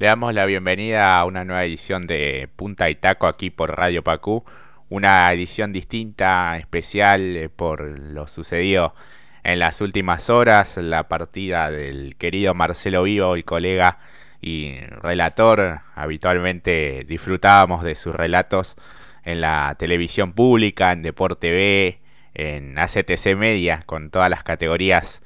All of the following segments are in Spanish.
Le damos la bienvenida a una nueva edición de Punta y Taco aquí por Radio Pacú, una edición distinta, especial eh, por lo sucedido en las últimas horas, la partida del querido Marcelo Vivo, el colega y relator, habitualmente disfrutábamos de sus relatos en la televisión pública, en Deporte B, en ACTC Media, con todas las categorías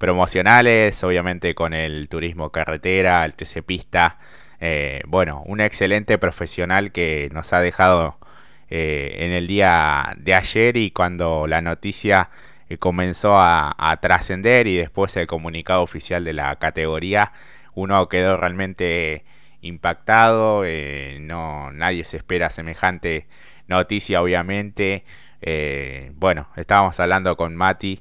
promocionales, obviamente con el turismo carretera, el TC Pista. Eh, bueno, un excelente profesional que nos ha dejado eh, en el día de ayer y cuando la noticia eh, comenzó a, trascender y después el comunicado oficial de la categoría, uno quedó realmente impactado, no nadie se espera semejante noticia obviamente. bueno, estábamos hablando con Mati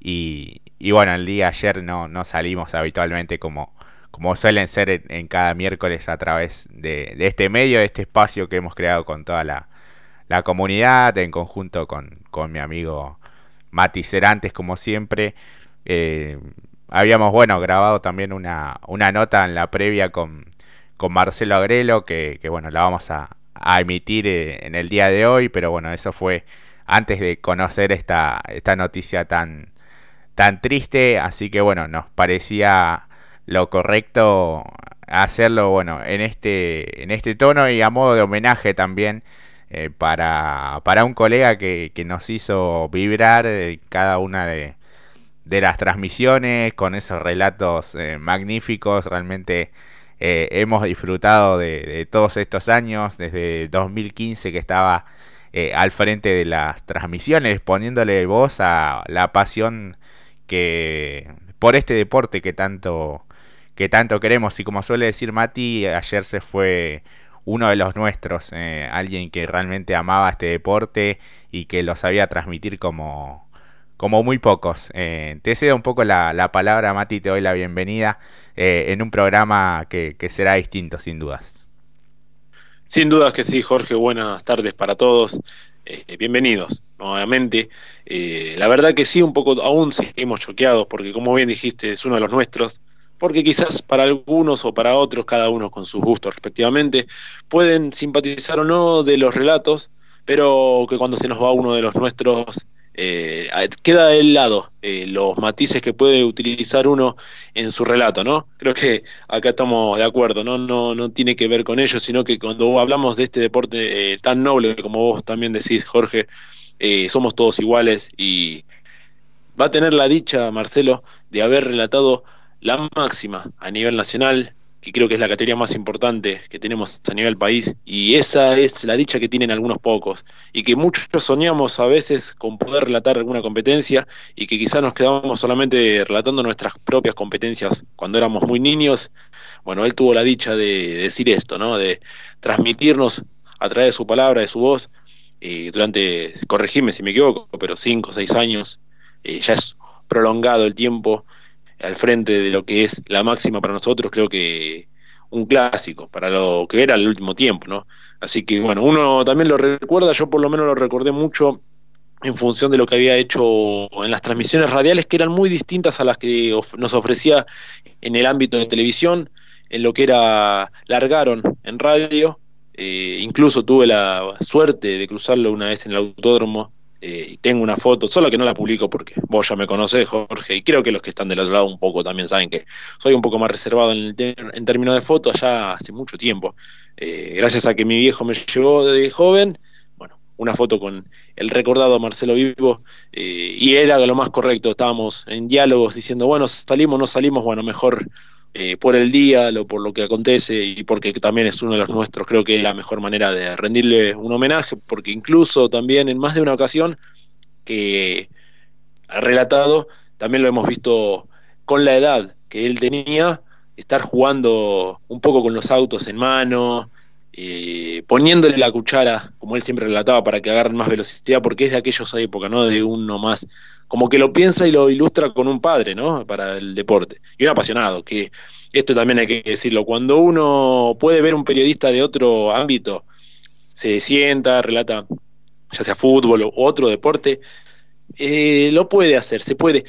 y, bueno, el día ayer no, no salimos habitualmente como, como suelen ser en, cada miércoles a través de, este medio, de este espacio que hemos creado con toda la, comunidad, en conjunto con, mi amigo Mati Cerantes, como siempre. Eh, habíamos, bueno, grabado también una, una nota en la previa con, con Marcelo Agrelo, que, bueno, la vamos a, a emitir eh, en el día de hoy, pero bueno, eso fue antes de conocer esta, esta noticia tan, tan triste, así que bueno, nos parecía lo correcto hacerlo bueno en este en este tono y a modo de homenaje también eh, para, para un colega que, que nos hizo vibrar eh, cada una de, de, las transmisiones con esos relatos eh, magníficos. Realmente hemos disfrutado de, de, todos estos años desde 2015 que estaba al frente de las transmisiones poniéndole voz a la pasión que por este deporte que tanto que tanto queremos. Y como suele decir Mati ayer se fue uno de los nuestros eh, alguien que realmente amaba este deporte y que lo sabía transmitir como como muy pocos. Eh, te cedo un poco la, la, palabra Mati te doy la bienvenida eh, en un programa que, que será distinto sin dudas. Sin dudas que sí Jorge. Buenas tardes para todos. Bienvenidos nuevamente. Eh, la verdad que sí, un poco aún seguimos choqueados, porque como bien dijiste, es uno de los nuestros, porque quizás para algunos o para otros, cada uno con sus gustos respectivamente, pueden simpatizar o no de los relatos, pero que cuando se nos va uno de los nuestros, eh, queda del lado eh, los matices que puede utilizar uno en su relato, ¿no? Creo que acá estamos de acuerdo, ¿no? No, no tiene que ver con ello, sino que cuando hablamos de este deporte tan noble, como vos también decís, Jorge, eh, somos todos iguales y va a tener la dicha, Marcelo, de haber relatado la máxima a nivel nacional, que creo que es la categoría más importante que tenemos a nivel país, y esa es la dicha que tienen algunos pocos, y que muchos soñamos a veces con poder relatar alguna competencia, y que quizás nos quedamos solamente relatando nuestras propias competencias cuando éramos muy niños. Bueno, él tuvo la dicha de decir esto, ¿no? De transmitirnos a través de su palabra, de su voz, eh, durante, corregime si me equivoco, pero cinco o seis años, eh, ya es prolongado el tiempo al frente de lo que es la máxima para nosotros, creo que un clásico para lo que era el último tiempo, ¿no? Así que bueno, uno también lo recuerda, yo por lo menos lo recordé mucho en función de lo que había hecho en las transmisiones radiales, que eran muy distintas a las que nos ofrecía en el ámbito de televisión, en lo que era largaron en radio, eh, incluso tuve la suerte de cruzarlo una vez en el autódromo eh, y tengo una foto, solo que no la publico porque vos ya me conocés, Jorge, y creo que los que están del otro lado un poco también saben que soy un poco más reservado en, en términos de fotos ya hace mucho tiempo. Eh, gracias a que mi viejo me llevó de joven, bueno, una foto con el recordado Marcelo Vivo, y era lo más correcto, estábamos en diálogos diciendo, bueno, salimos, no salimos, bueno, mejor eh, por el día, lo, por lo que acontece y porque también es uno de los nuestros, creo que es la mejor manera de rendirle un homenaje, porque incluso también en más de una ocasión que ha relatado, también lo hemos visto con la edad que él tenía, estar jugando un poco con los autos en mano, eh, poniéndole la cuchara, como él siempre relataba, para que agarren más velocidad, porque es de aquellos época, ¿no? De uno más, como que lo piensa y lo ilustra con un padre, ¿no? Para el deporte. Y un apasionado, que esto también hay que decirlo, cuando uno puede ver un periodista de otro ámbito, se sienta, relata, ya sea fútbol o otro deporte, eh, lo puede hacer, se puede,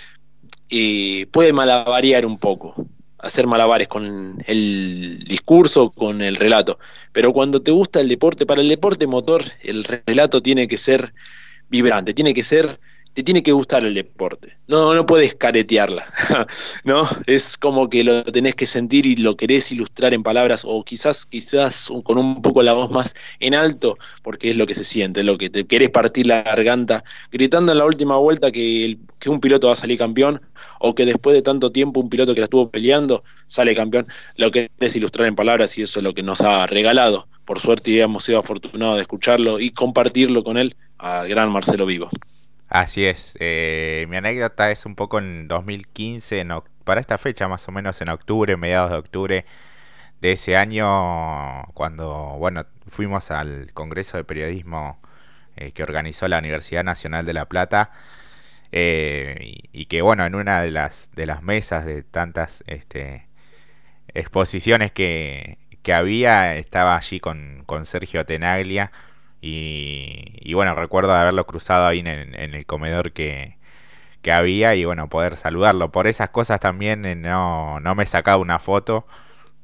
eh, puede malavariar un poco hacer malabares con el discurso, con el relato. Pero cuando te gusta el deporte, para el deporte motor, el relato tiene que ser vibrante, tiene que ser te tiene que gustar el deporte. No, no puedes caretearla, ¿no? Es como que lo tenés que sentir y lo querés ilustrar en palabras o quizás, quizás con un poco la voz más en alto, porque es lo que se siente, lo que te querés partir la garganta, gritando en la última vuelta que, un piloto va a salir campeón o que después de tanto tiempo un piloto que la estuvo peleando sale campeón. Lo que querés ilustrar en palabras y eso es lo que nos ha regalado. Por suerte hemos sido afortunados de escucharlo y compartirlo con él, al gran Marcelo Vivo. Así es. Eh, mi anécdota es un poco en 2015, para esta fecha más o menos en octubre, mediados de octubre de ese año, cuando bueno fuimos al Congreso de Periodismo eh, que organizó la Universidad Nacional de La Plata. Eh, y, que bueno, en una de las, de las mesas de tantas este, exposiciones que, que había, estaba allí con, con Sergio Tenaglia y, bueno, recuerdo haberlo cruzado ahí en, el comedor que, había y bueno, poder saludarlo. Por esas cosas también eh, no, no me he sacado una foto,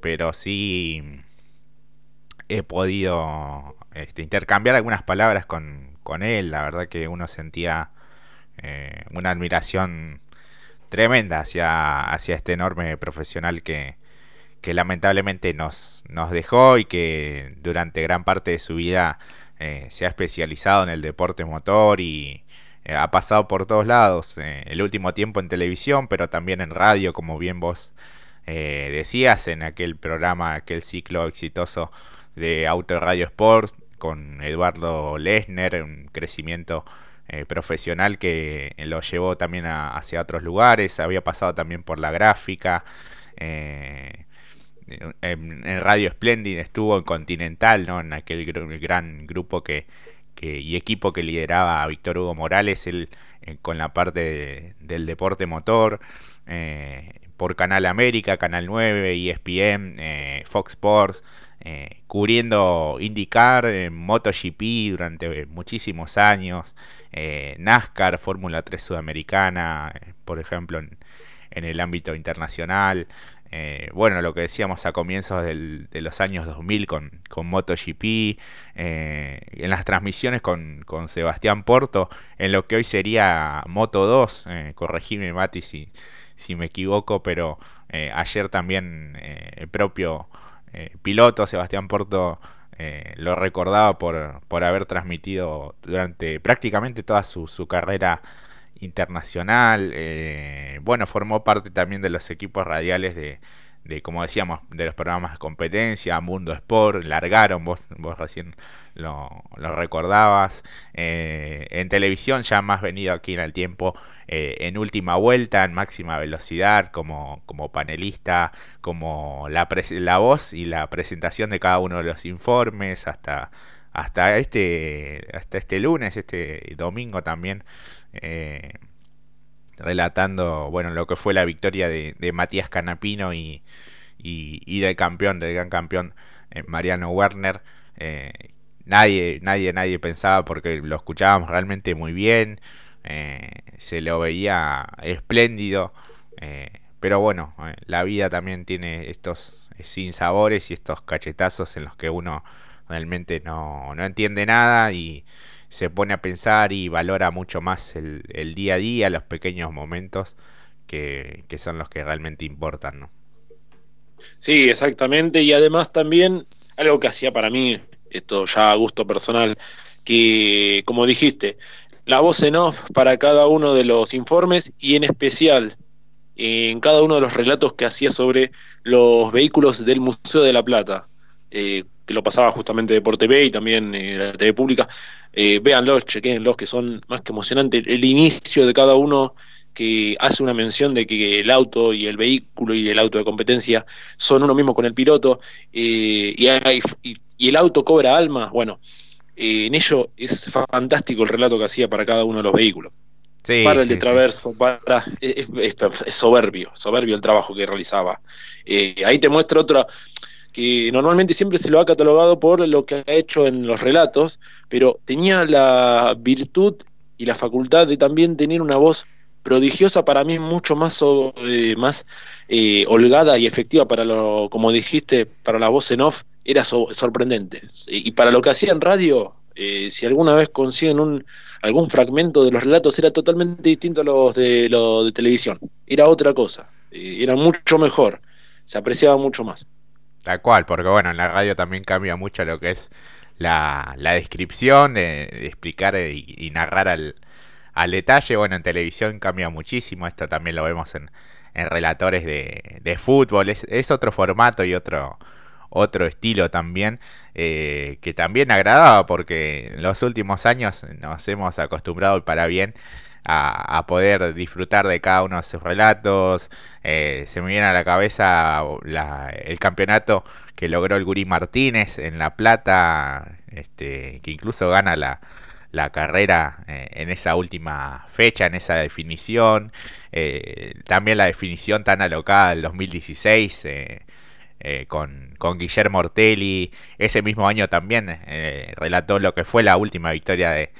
pero sí he podido este, intercambiar algunas palabras con, él. La verdad que uno sentía eh, una admiración tremenda hacia, hacia este enorme profesional que, que lamentablemente nos, nos dejó y que durante gran parte de su vida eh, se ha especializado en el deporte motor y eh, ha pasado por todos lados. Eh, el último tiempo en televisión, pero también en radio, como bien vos decías, en aquel programa, aquel ciclo exitoso de Auto Radio Sport con Eduardo Lesner, un crecimiento profesional que lo llevó también hacia otros lugares, había pasado también por la gráfica en, Radio Splendid estuvo en Continental, ¿no? En aquel gran grupo que, y equipo que lideraba Víctor Hugo Morales, él eh, con la parte del deporte motor, eh, por Canal América, Canal 9, ESPN, eh, Fox Sports, cubriendo IndyCar, MotoGP durante muchísimos años, NASCAR, Fórmula 3 Sudamericana, por ejemplo, en el ámbito internacional. Eh, bueno, lo que decíamos a comienzos de los años 2000 con, con MotoGP, eh, en las transmisiones con, Sebastián Porto, en lo que hoy sería Moto 2, eh, corregime Mati si, si me equivoco, pero eh, ayer también el propio piloto Sebastián Porto lo recordaba por, por haber transmitido durante prácticamente toda su carrera internacional. Eh, bueno, formó parte también de los equipos radiales de, de, como decíamos, de los programas de competencia, Mundo Sport, largaron, vos, vos recién lo, lo recordabas. Eh, en televisión ya más venido aquí en el tiempo, eh, en última vuelta, en máxima velocidad, como, como panelista, como la, la voz y la presentación de cada uno de los informes, hasta hasta este hasta este lunes este domingo también eh, relatando bueno lo que fue la victoria de, Matías Canapino y, y, del campeón, del gran campeón eh, Mariano Werner. Eh, nadie, nadie, nadie pensaba porque lo escuchábamos realmente muy bien, se lo veía espléndido, pero bueno, la vida también tiene estos sinsabores y estos cachetazos en los que uno realmente no, no entiende nada y se pone a pensar y valora mucho más el, el día a día, los pequeños momentos que, son los que realmente importan, ¿no? Sí, exactamente, y además también algo que hacía para mí, esto ya a gusto personal, que como dijiste, la voz en off para cada uno de los informes y en especial en cada uno de los relatos que hacía sobre los vehículos del Museo de la Plata. Eh, que lo pasaba justamente por TV y también eh, la TV pública, eh, véanlos, chequenlos, que son más que emocionantes. El inicio de cada uno que hace una mención de que el auto y el vehículo y el auto de competencia son uno mismo con el piloto eh, y, y, el auto cobra alma, bueno, en ello es fantástico el relato que hacía para cada uno de los vehículos. para el de Traverso, para, es, soberbio, soberbio el trabajo que realizaba. ahí te muestra otra, que normalmente siempre se lo ha catalogado por lo que ha hecho en los relatos, pero tenía la virtud y la facultad de también tener una voz prodigiosa para mí, mucho más, eh, más eh, holgada y efectiva para lo, como dijiste, para la voz en off, era sorprendente. Y para lo que hacía en radio, eh, si alguna vez consiguen un, algún fragmento de los relatos, era totalmente distinto a los de, lo de televisión. Era otra cosa. era mucho mejor. Se apreciaba mucho más. Tal cual, porque bueno, en la radio también cambia mucho lo que es la, la descripción, de, explicar y, narrar al, al, detalle. Bueno, en televisión cambia muchísimo, esto también lo vemos en, en relatores de, de fútbol, es, es, otro formato y otro, otro estilo también, eh, que también agradaba porque en los últimos años nos hemos acostumbrado para bien a, poder disfrutar de cada uno de sus relatos. Eh, se me viene a la cabeza el campeonato que logró el Guri Martínez en La Plata, este, que incluso gana la, carrera eh, en esa última fecha, en esa definición. también la definición tan alocada del 2016 eh, con, con, Guillermo Ortelli. Ese mismo año también eh, relató lo que fue la última victoria de,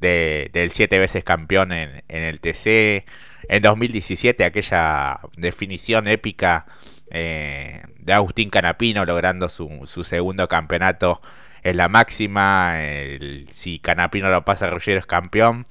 del siete veces campeón en, el TC. En 2017 aquella definición épica eh, de Agustín Canapino logrando su, su, segundo campeonato en la máxima. si Canapino lo pasa, Ruggiero es campeón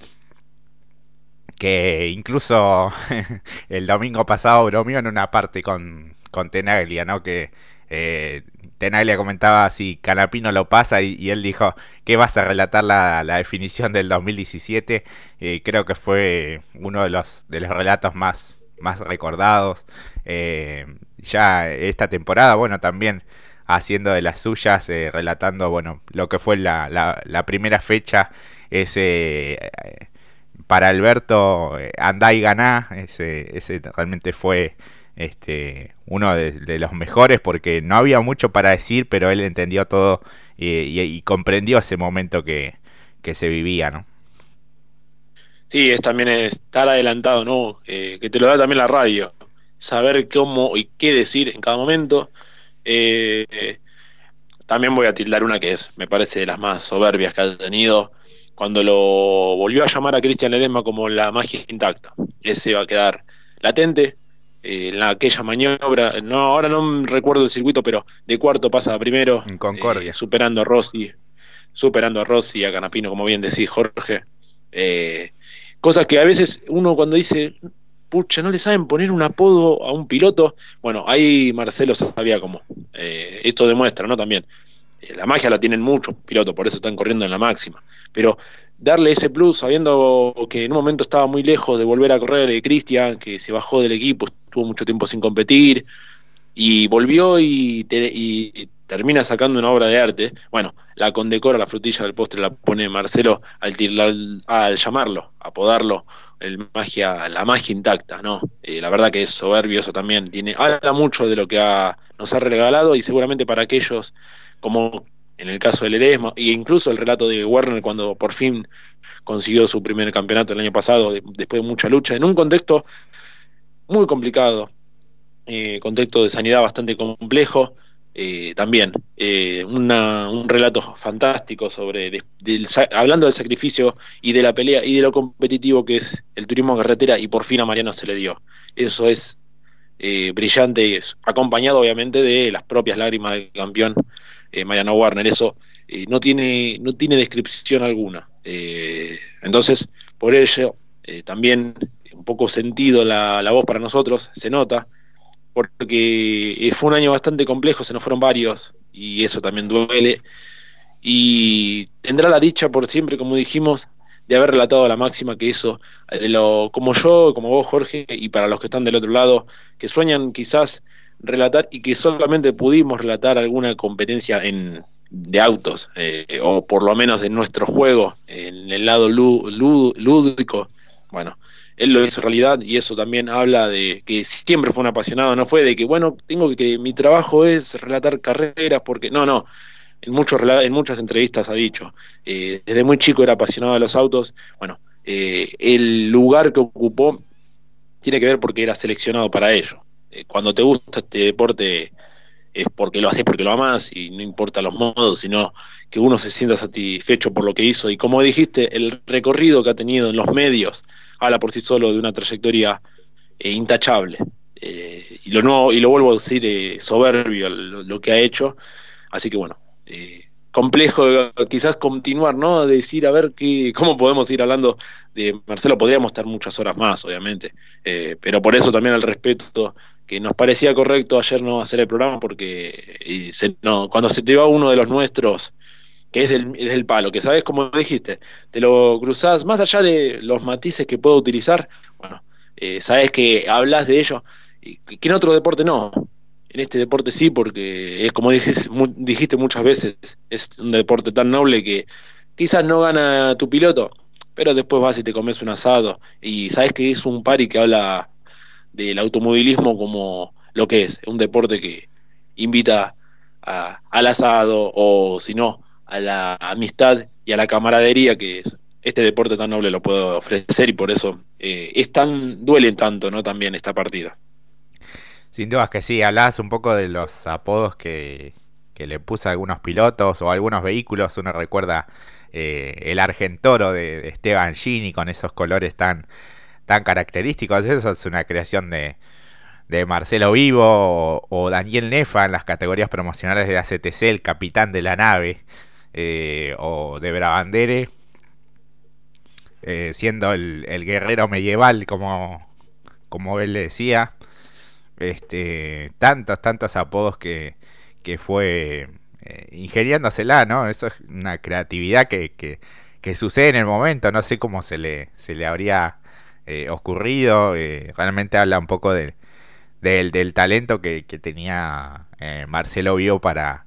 que incluso el domingo pasado bromeó en una parte con, con Tenaglia, ¿no? Que eh, Tenaglia comentaba si Canapino lo pasa y, él dijo que vas a relatar la, definición del 2017. Eh, creo que fue uno de los, de los relatos más, más recordados. Eh, ya esta temporada, bueno, también haciendo de las suyas, eh, relatando, bueno, lo que fue la, la, primera fecha, ese para Alberto andá y ganá, ese, ese realmente fue este, uno de, los mejores porque no había mucho para decir, pero él entendió todo y, comprendió ese momento que, se vivía, ¿no? Sí, es también estar adelantado, ¿no? Eh, que te lo da también la radio, saber cómo y qué decir en cada momento. Eh, también voy a tildar una que es, me parece, de las más soberbias que ha tenido, cuando lo volvió a llamar a Cristian Ledesma como la magia intacta. Ese va a quedar latente, en aquella maniobra, no, ahora no recuerdo el circuito, pero de cuarto pasa a primero. En Concordia. Eh, superando a Rossi, superando a Rossi y a Canapino, como bien decís, Jorge. Eh, cosas que a veces uno cuando dice, pucha, no le saben poner un apodo a un piloto. Bueno, ahí Marcelo sabía cómo. Eh, esto demuestra, ¿no? También. la magia la tienen muchos pilotos, por eso están corriendo en la máxima. Pero darle ese plus, sabiendo que en un momento estaba muy lejos de volver a correr eh, Cristian, que se bajó del equipo, estuvo mucho tiempo sin competir, y volvió y, termina sacando una obra de arte. Bueno, la condecora, la frutilla del postre la pone Marcelo al, al llamarlo, apodarlo, el magia, la magia intacta, ¿no? Eh, la verdad que es soberbio eso también, tiene, habla mucho de lo que nos ha regalado y seguramente para aquellos como en el caso de Ledesma, e incluso el relato de Werner cuando por fin consiguió su primer campeonato el año pasado, después de mucha lucha, en un contexto muy complicado, eh, contexto de sanidad bastante complejo, eh, también eh, un relato fantástico sobre, hablando del sacrificio y de la pelea y de lo competitivo que es el turismo carretera y por fin a Mariano se le dio. Eso es brillante y es acompañado obviamente de las propias lágrimas del campeón eh, Mariano Warner, eso eh, no, tiene, no tiene descripción alguna. Eh, entonces, por ello, también poco sentido la, la, voz para nosotros, se nota, porque fue un año bastante complejo, se nos fueron varios, y eso también duele. Y tendrá la dicha por siempre, como dijimos, de haber relatado la máxima que eso, de lo, como yo, como vos, Jorge, y para los que están del otro lado, que sueñan quizás relatar y que solamente pudimos relatar alguna competencia en, de autos, eh, o por lo menos de nuestro juego, en el lado lúdico. Bueno, él lo hizo realidad y eso también habla de que siempre fue un apasionado, no fue de que, bueno, tengo que, mi trabajo es relatar carreras, porque no, no. En, muchos, en muchas entrevistas ha dicho, eh, desde muy chico era apasionado de los autos, bueno, eh, el lugar que ocupó tiene que ver porque era seleccionado para ello. Eh, cuando te gusta este deporte es porque lo haces porque lo amas y no importa los modos, sino que uno se sienta satisfecho por lo que hizo. Y como dijiste, el recorrido que ha tenido en los medios habla por sí solo de una trayectoria eh, intachable. Eh, y, lo no, y lo vuelvo a decir, eh, soberbio lo, que ha hecho. Así que bueno, complejo quizás continuar, ¿no? decir, a ver qué, cómo podemos ir hablando de Marcelo. Podríamos estar muchas horas más, obviamente. pero por eso también el respeto que nos parecía correcto ayer no hacer el programa porque no, cuando se te va uno de los nuestros es del, palo, que sabes como dijiste, te lo cruzás, más allá de los matices que puedo utilizar, bueno, eh, sabes que hablas de ello, y que en otro deporte no. En este deporte sí, porque es como dijiste, dijiste muchas veces, es un deporte tan noble que quizás no gana tu piloto, pero después vas y te comes un asado y sabes que es un pari que habla del automovilismo como lo que es, un deporte que invita al asado o si no, a la amistad y a la camaradería que este deporte tan noble lo puede ofrecer y por eso eh, es tan, duele tanto, ¿no? También esta partida. Sin dudas que sí, hablabas un poco de los apodos que, le puso a algunos pilotos o algunos vehículos. Uno recuerda eh, el Argentoro de, Esteban Gini con esos colores tan, tan característicos. Eso es una creación de, de Marcelo Vivo o, Daniel Nefa en las categorías promocionales de ACTC, el capitán de la nave. Eh, o de Brabandere, eh, siendo el, guerrero medieval, como, como él le decía. Este, tantos, tantos apodos que, que fue eh, ¿no? Eso es una creatividad que, que, sucede en el momento, no sé cómo se le, se le habría ocurrido, realmente habla un poco del, del talento que, que tenía Marcelo Bio para,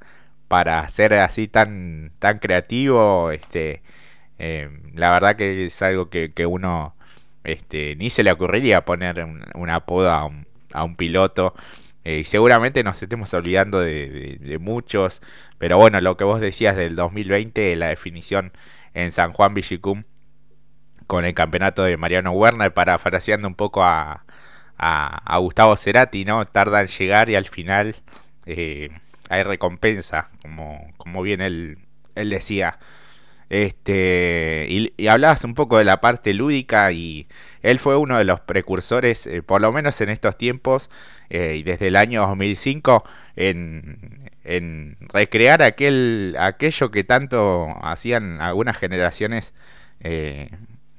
para ser así tan, tan creativo, este, eh, la verdad que es algo que, uno este, ni se le ocurriría poner un, apodo a un, a un piloto. Eh, y seguramente nos estemos olvidando de, muchos, pero bueno, lo que vos decías del 2020, la definición en San Juan Villicum con el campeonato de Mariano Werner, parafraseando un poco a, a, Gustavo Cerati, ¿no? Tarda en llegar y al final eh, hay recompensa, como, como bien él, él decía. Este, y, hablabas un poco de la parte lúdica y él fue uno de los precursores, eh, por lo menos en estos tiempos eh, y desde el año 2005, en, en recrear aquel, aquello que tanto hacían algunas generaciones eh,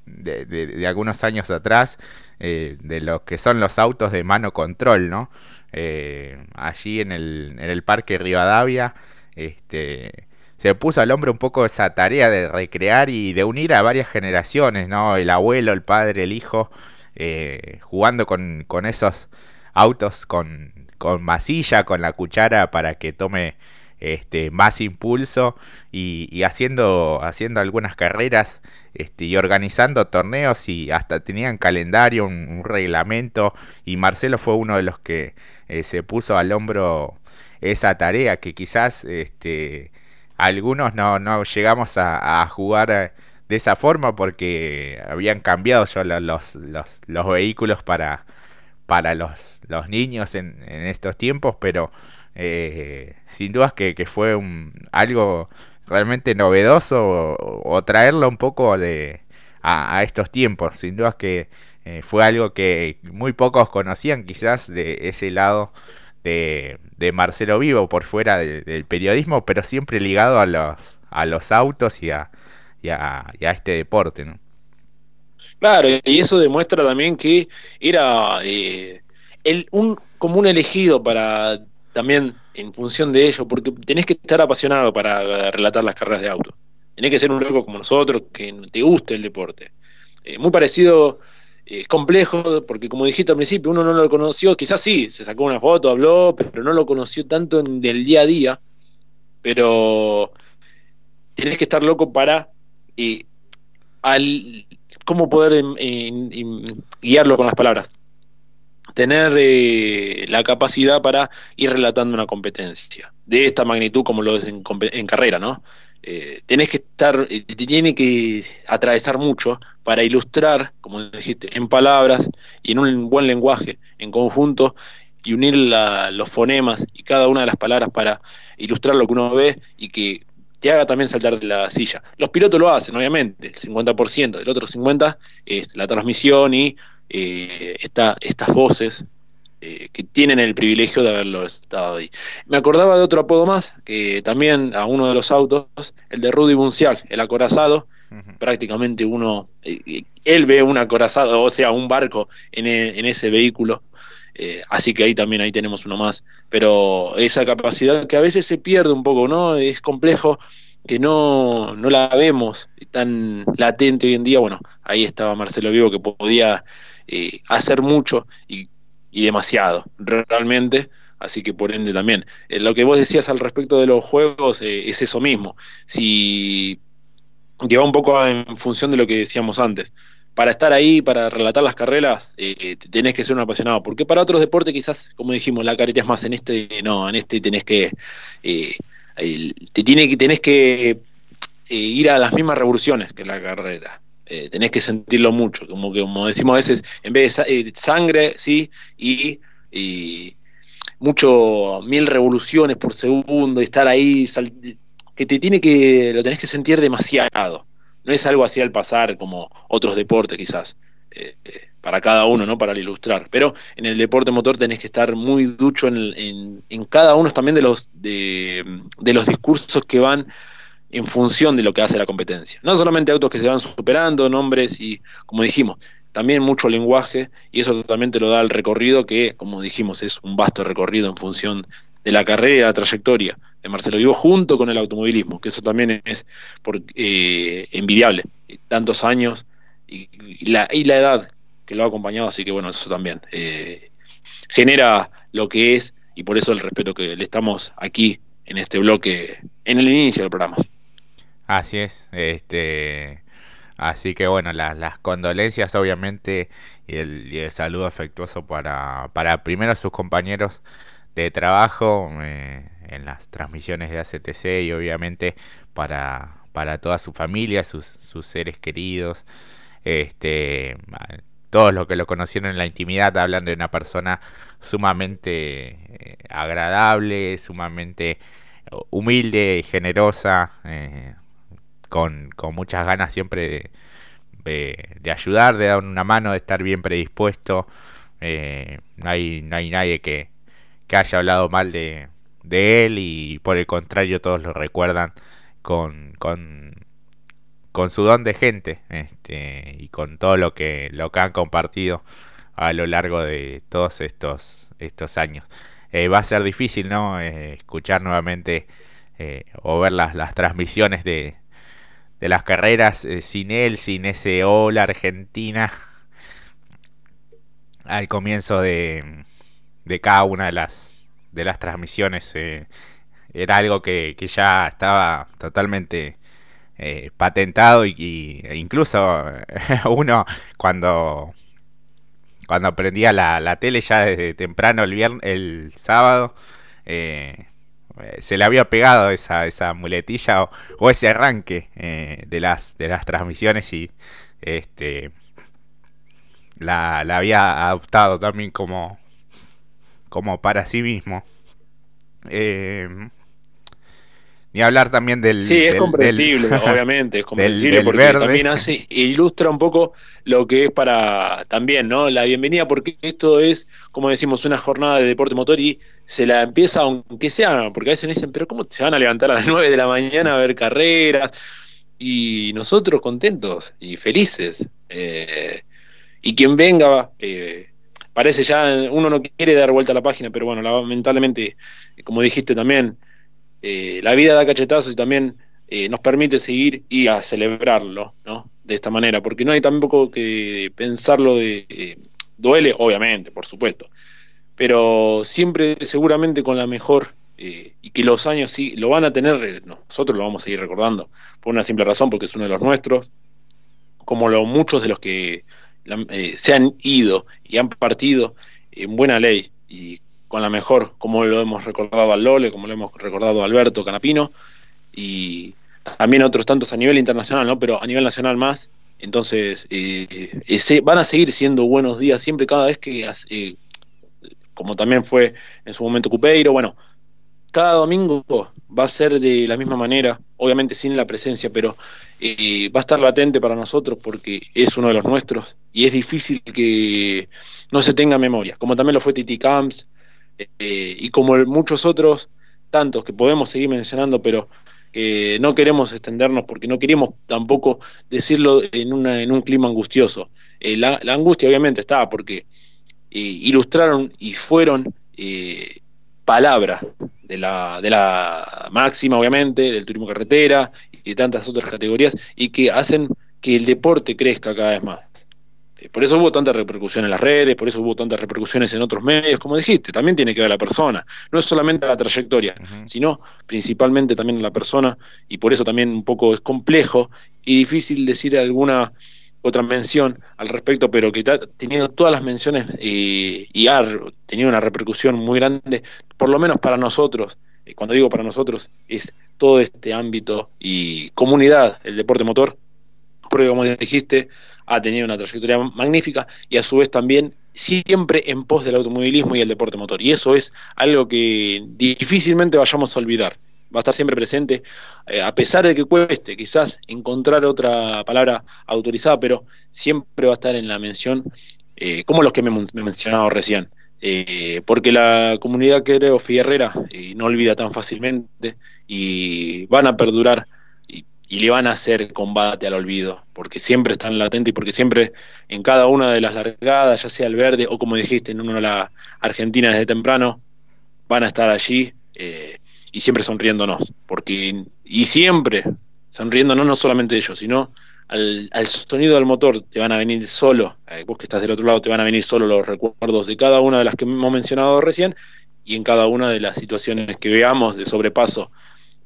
de, de, algunos años atrás, de lo que son los autos de mano control, ¿no? Eh, allí en el, en el Parque Rivadavia, este, se puso al hombre un poco esa tarea de recrear y de unir a varias generaciones, ¿no? El abuelo, el padre, el hijo, eh, jugando con, con, esos autos con, con masilla, con la cuchara para que tome este, más impulso y, haciendo, haciendo algunas carreras este, y organizando torneos y hasta tenían calendario, un, reglamento y Marcelo fue uno de los que eh, se puso al hombro esa tarea que quizás este, algunos no, no llegamos a, jugar de esa forma porque habían cambiado ya los, los, los vehículos para, para los, los niños en, en estos tiempos, pero eh, sin dudas que, fue un, algo realmente novedoso o, traerlo un poco de, a, estos tiempos. Sin dudas que eh, fue algo que muy pocos conocían quizás de ese lado de, de Marcelo Vivo por fuera del periodismo, pero siempre ligado a los, a los autos y a, y a, este deporte. ¿no? Claro, y eso demuestra también que era eh, el, un, como un elegido para también en función de ello, porque tenés que estar apasionado para relatar las carreras de auto. Tenés que ser un loco como nosotros, que te guste el deporte. Eh, muy parecido, eh, es complejo, porque como dijiste al principio, uno no lo conoció, quizás sí, se sacó una foto, habló, pero no lo conoció tanto en del día a día. Pero tenés que estar loco para eh, al, cómo poder guiarlo con las palabras tener eh, la capacidad para ir relatando una competencia de esta magnitud como lo es en, carrera, ¿no? Eh, tenés que estar, eh, tiene que atravesar mucho para ilustrar, como dijiste, en palabras y en un buen lenguaje, en conjunto, y unir los fonemas y cada una de las palabras para ilustrar lo que uno ve y que te haga también saltar de la silla. Los pilotos lo hacen, obviamente, el 50%, el otro 50% es la transmisión y eh, estas voces eh, que tienen el privilegio de haberlo estado ahí. Me acordaba de otro apodo más, que también a uno de los autos, el de Rudy Bunciac, el acorazado, prácticamente uno, eh, él ve un acorazado, o sea, un barco en, e, en ese vehículo, eh, así que ahí también ahí tenemos uno más. Pero esa capacidad que a veces se pierde un poco, ¿no? Es complejo que no, no la vemos tan latente hoy en día. Bueno, ahí estaba Marcelo Vivo que podía hacer mucho y demasiado, realmente. Así que por ende también. Eh, lo que vos decías al respecto de los juegos eh, es eso mismo. Si que va un poco en función de lo que decíamos antes. Para estar ahí, para relatar las carreras, eh, tenés que ser un apasionado. Porque para otros deportes, quizás, como dijimos, la careta es más. En este, no, en este tenés que. te tiene que tenés que ir a las mismas revoluciones que la carrera. Eh, tenés que sentirlo mucho, como que como decimos a veces, en vez de eh, sangre, sí, y, mucho mil revoluciones por segundo, y estar ahí, que te tiene que, lo tenés que sentir demasiado. No es algo así al pasar como otros deportes quizás, eh, para cada uno, ¿no? Para ilustrar. Pero en el deporte motor tenés que estar muy ducho en, en, cada uno también de los, de, de los discursos que van en función de lo que hace la competencia. No solamente autos que se van superando, nombres y, como dijimos, también mucho lenguaje y eso totalmente lo da el recorrido que, como dijimos, es un vasto recorrido en función de la carrera y la trayectoria de Marcelo Vivo junto con el automovilismo, que eso también es por, eh, envidiable. Tantos años y, la, y la edad que lo ha acompañado, así que bueno, eso también eh, genera lo que es y por eso el respeto que le estamos aquí en este bloque, en el inicio del programa. Así es, este, así que bueno, las condolencias obviamente y el, saludo afectuoso para, para primero sus compañeros de trabajo eh, en las transmisiones de ACTC y obviamente para, para toda su familia, sus, sus seres queridos, este, todos los que lo conocieron en la intimidad, hablan de una persona sumamente eh, agradable, sumamente humilde y generosa. Eh, con, muchas ganas siempre de, ayudar, de dar una mano, de estar bien predispuesto. Eh, no, hay, no hay nadie que, haya hablado mal de, él y por el contrario todos lo recuerdan con, con, su don de gente este, y con todo lo que, lo que han compartido a lo largo de todos estos, estos años. Eh, va a ser difícil ¿no? Eh, escuchar nuevamente o ver las, las transmisiones de, de las carreras eh, sin él, sin ese hola Argentina al comienzo de, de cada una de las de las transmisiones eh, era algo que, ya estaba totalmente eh, patentado y, e incluso uno cuando cuando aprendía la, la tele ya desde temprano el viernes el sábado se le había pegado esa, esa muletilla o, ese arranque eh, de, las, de las transmisiones y este la, había adoptado también como, como para sí mismo. Eh, ni hablar también del. Sí, es comprensible, obviamente, es comprensible porque también hace, ilustra un poco lo que es para también, ¿no? La bienvenida, porque esto es, como decimos, una jornada de deporte motor y se la empieza, aunque sea, porque a veces dicen, pero ¿cómo se van a levantar a las 9 de la mañana a ver carreras? Y nosotros contentos y felices. Eh, y quien venga, eh, parece ya, uno no quiere dar vuelta a la página, pero bueno, lamentablemente, como dijiste también, eh, la vida da cachetazos y también eh, nos permite seguir y a celebrarlo, ¿no? De esta manera, porque no hay tampoco que pensarlo de... Eh, duele, obviamente, por supuesto, pero siempre seguramente con la mejor y que los años sí lo van a tener, nosotros lo vamos a seguir recordando, por una simple razón, porque es uno de los nuestros, como lo, muchos de los que se han ido y han partido en buena ley y con la mejor, como lo hemos recordado al Lole, como lo hemos recordado a Alberto Canapino, y también otros tantos a nivel internacional, ¿no? Pero a nivel nacional más. Entonces, eh, van a seguir siendo buenos días siempre, cada vez que, eh, como también fue en su momento Cupeiro, bueno, cada domingo va a ser de la misma manera, obviamente sin la presencia, pero eh, va a estar latente para nosotros porque es uno de los nuestros y es difícil que no se tenga memoria, como también lo fue Titi Camps eh, y como muchos otros tantos que podemos seguir mencionando, pero que no queremos extendernos porque no queremos tampoco decirlo en, una, en un clima angustioso. Eh, la, angustia obviamente estaba porque ilustraron y fueron palabras de la, de la máxima, obviamente, del turismo carretera y de tantas otras categorías, y que hacen que el deporte crezca cada vez más. Eh, por eso hubo tanta repercusión en las redes, por eso hubo tantas repercusiones en otros medios, como dijiste, también tiene que ver la persona, no es solamente la trayectoria, sino principalmente también la persona, y por eso también un poco es complejo y difícil decir alguna otra mención al respecto, pero que ha tenido todas las menciones eh, y ha tenido una repercusión muy grande, por lo menos para nosotros, eh, cuando digo para nosotros, es todo este ámbito y comunidad, el deporte motor, porque como dijiste, ha tenido una trayectoria magnífica y a su vez también siempre en pos del automovilismo y el deporte motor. Y eso es algo que difícilmente vayamos a olvidar va a estar siempre presente, eh, a pesar de que cueste quizás encontrar otra palabra autorizada, pero siempre va a estar en la mención, eh, como los que me, he mencionado recién. Eh, porque la comunidad creo Fierrera no olvida tan fácilmente y van a perdurar y, le van a hacer combate al olvido, porque siempre están latentes y porque siempre en cada una de las largadas, ya sea el verde o como dijiste en una de las Argentina desde temprano, van a estar allí y siempre sonriéndonos, porque y siempre sonriéndonos no solamente ellos, sino al, sonido del motor te van a venir solo, eh, vos que estás del otro lado te van a venir solo los recuerdos de cada una de las que hemos mencionado recién y en cada una de las situaciones que veamos de sobrepaso,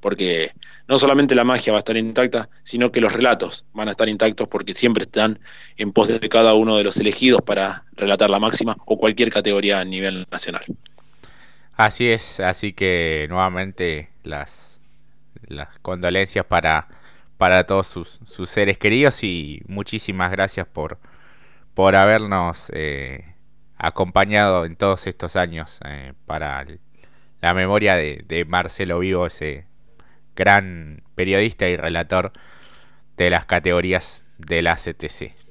porque no solamente la magia va a estar intacta, sino que los relatos van a estar intactos porque siempre están en pos de cada uno de los elegidos para relatar la máxima o cualquier categoría a nivel nacional. Así es, así que nuevamente las, las condolencias para, para todos sus, sus seres queridos y muchísimas gracias por, por habernos eh, acompañado en todos estos años eh, para la memoria de, de, Marcelo Vivo, ese gran periodista y relator de las categorías de la CTC.